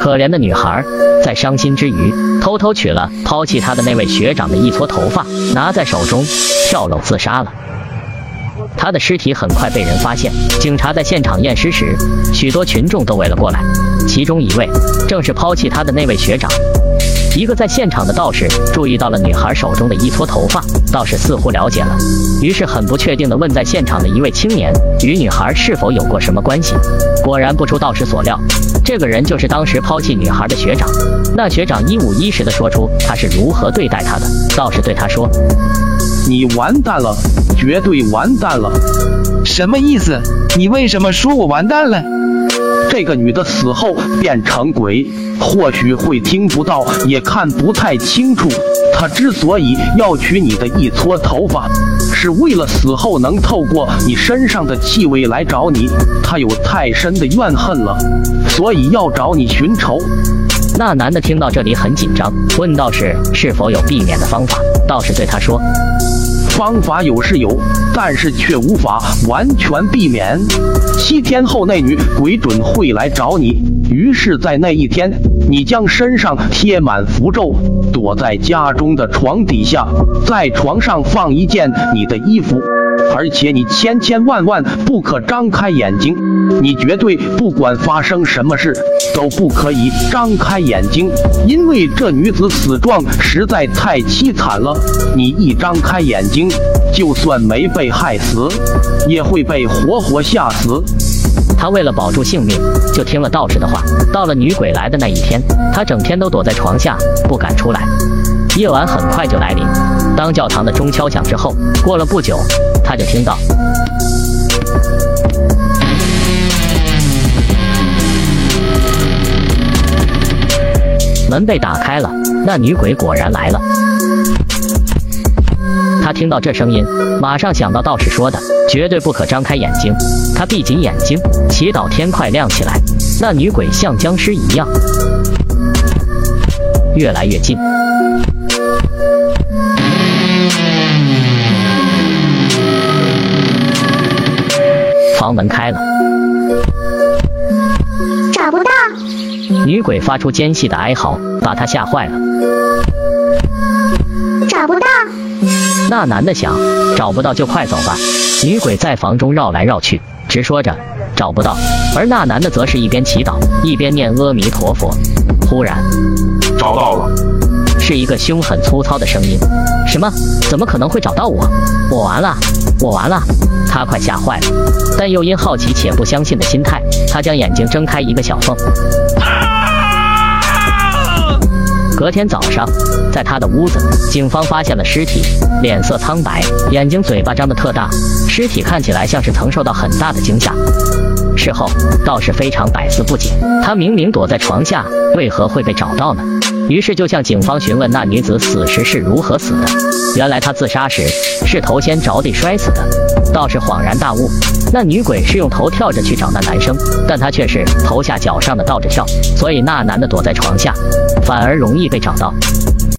可怜的女孩在伤心之余，偷偷取了抛弃她的那位学长的一撮头发，拿在手中跳楼自杀了。她的尸体很快被人发现，警察在现场验尸时，许多群众都围了过来，其中一位正是抛弃她的那位学长。一个在现场的道士注意到了女孩手中的一撮头发，道士似乎了解了，于是很不确定地问在现场的一位青年，与女孩是否有过什么关系。果然不出道士所料，这个人就是当时抛弃女孩的学长。那学长一五一十地说出他是如何对待她的。道士对他说：“你完蛋了，绝对完蛋了。”什么意思？你为什么说我完蛋了？这个女的死后变成鬼，或许会听不到，也看不太清楚。她之所以要取你的一撮头发，是为了死后能透过你身上的气味来找你。她有太深的怨恨了，所以要找你寻仇。那男的听到这里很紧张，问道士是否有避免的方法。道士对他说。方法有是有，但是却无法完全避免。七天后，那女鬼准会来找你。于是，在那一天，你将身上贴满符咒，躲在家中的床底下，在床上放一件你的衣服。而且你千千万万不可张开眼睛，你绝对不管发生什么事都不可以张开眼睛，因为这女子死状实在太凄惨了。你一张开眼睛，就算没被害死，也会被活活吓死。他为了保住性命，就听了道士的话。到了女鬼来的那一天，他整天都躲在床下，不敢出来。夜晚很快就来临，当教堂的钟敲响之后，过了不久。他就听到门被打开了，那女鬼果然来了。他听到这声音，马上想到道士说的，绝对不可张开眼睛。他闭紧眼睛，祈祷天快亮起来。那女鬼像僵尸一样，越来越近。房门开了，找不到。女鬼发出尖细的哀嚎，把他吓坏了。找不到。那男的想，找不到就快走吧。女鬼在房中绕来绕去，直说着找不到，而那男的则是一边祈祷，一边念阿弥陀佛。忽然，找到了，是一个凶狠粗糙的声音。什么？怎么可能会找到我？我完了，我完了。他快吓坏了，但又因好奇且不相信的心态，他将眼睛睁开一个小缝。隔天早上，在他的屋子，警方发现了尸体，脸色苍白，眼睛嘴巴张得特大，尸体看起来像是曾受到很大的惊吓。事后，道士非常百思不解，他明明躲在床下，为何会被找到呢？于是就向警方询问那女子死时是如何死的。原来她自杀时是头先着地摔死的。道士恍然大悟，那女鬼是用头跳着去找那男生，但他却是头下脚上的倒着跳，所以那男的躲在床下，反而容易被找到。